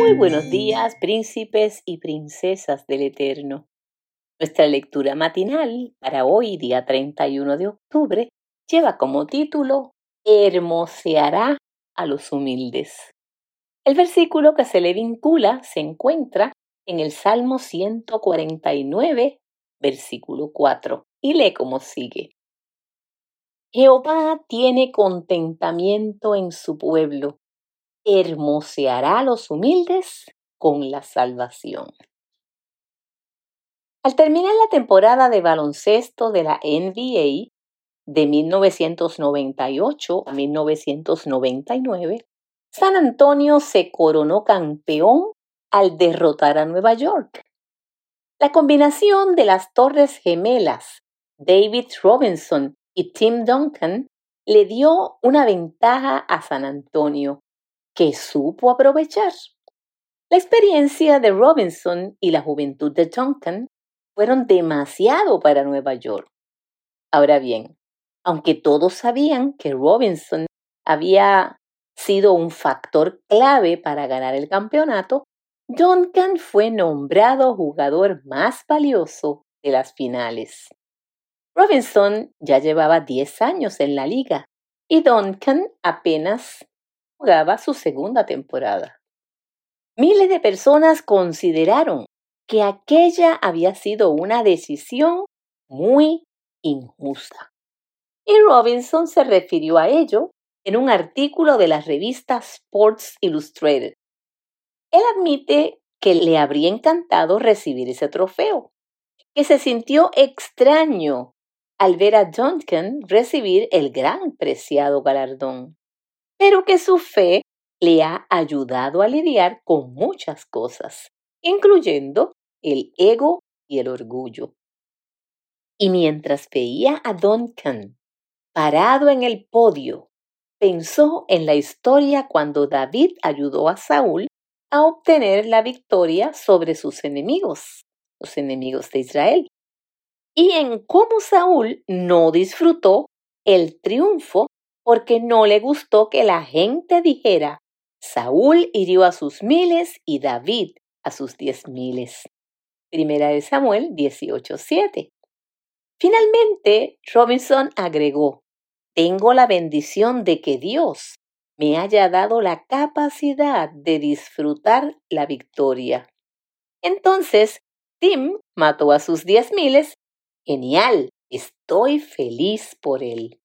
Muy buenos días, príncipes y princesas del Eterno. Nuestra lectura matinal para hoy, día 31 de octubre, lleva como título Hermoseará a los humildes. El versículo que se le vincula se encuentra en el Salmo 149, versículo 4, y lee como sigue. Jehová tiene contentamiento en su pueblo, hermoseará a los humildes con la salvación. Al terminar la temporada de baloncesto de la NBA de 1998 a 1999, San Antonio se coronó campeón al derrotar a Nueva York. La combinación de las Torres Gemelas, David Robinson y Tim Duncan, le dio una ventaja a San Antonio, que supo aprovechar. La experiencia de Robinson y la juventud de Duncan fueron demasiado para Nueva York. Ahora bien, aunque todos sabían que Robinson había sido un factor clave para ganar el campeonato, Duncan fue nombrado jugador más valioso de las finales. Robinson ya llevaba 10 años en la liga y Duncan apenas jugaba su segunda temporada. Miles de personas consideraron que aquella había sido una decisión muy injusta. Y Robinson se refirió a ello en un artículo de la revista Sports Illustrated. Él admite que le habría encantado recibir ese trofeo, que se sintió extraño al ver a Duncan recibir el gran preciado galardón, pero que su fe le ha ayudado a lidiar con muchas cosas, incluyendo el ego y el orgullo. Y mientras veía a Duncan parado en el podio, pensó en la historia cuando David ayudó a Saúl a obtener la victoria sobre sus enemigos, los enemigos de Israel, y en cómo Saúl no disfrutó el triunfo porque no le gustó que la gente dijera, Saúl hirió a sus miles y David a sus diez miles. Primera de Samuel 18:7. Finalmente, Robinson agregó, tengo la bendición de que Dios me haya dado la capacidad de disfrutar la victoria. Entonces, Tim mató a sus diez miles. Genial, estoy feliz por él.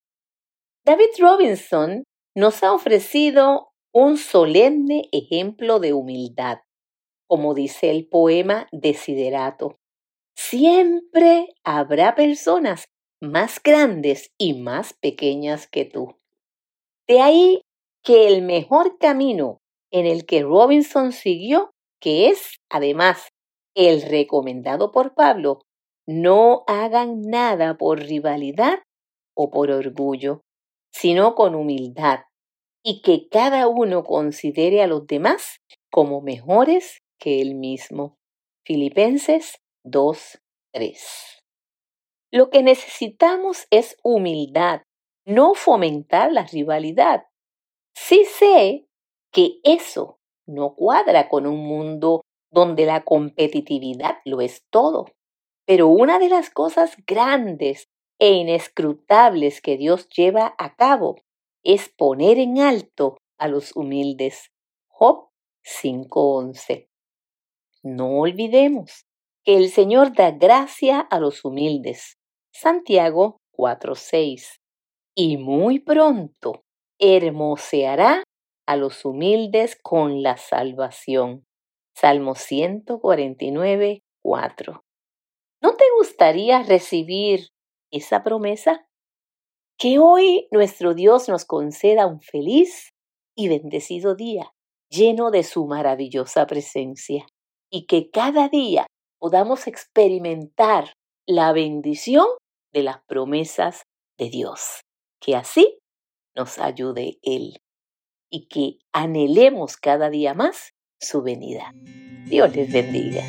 David Robinson nos ha ofrecido un solemne ejemplo de humildad como dice el poema Desiderato. Siempre habrá personas más grandes y más pequeñas que tú. De ahí que el mejor camino en el que Robinson siguió, que es además el recomendado por Pablo, no hagan nada por rivalidad o por orgullo, sino con humildad, y que cada uno considere a los demás como mejores que él mismo. Filipenses 2.3. Lo que necesitamos es humildad, no fomentar la rivalidad. Sí sé que eso no cuadra con un mundo donde la competitividad lo es todo. Pero una de las cosas grandes e inescrutables que Dios lleva a cabo es poner en alto a los humildes. Job 5.11. No olvidemos que el Señor da gracia a los humildes. Santiago 4:6. Y muy pronto hermoseará a los humildes con la salvación. Salmo 149, 4. ¿No te gustaría recibir esa promesa? Que hoy nuestro Dios nos conceda un feliz y bendecido día, lleno de su maravillosa presencia y que cada día podamos experimentar la bendición de las promesas de Dios. Que así nos ayude Él y que anhelemos cada día más su venida. Dios les bendiga.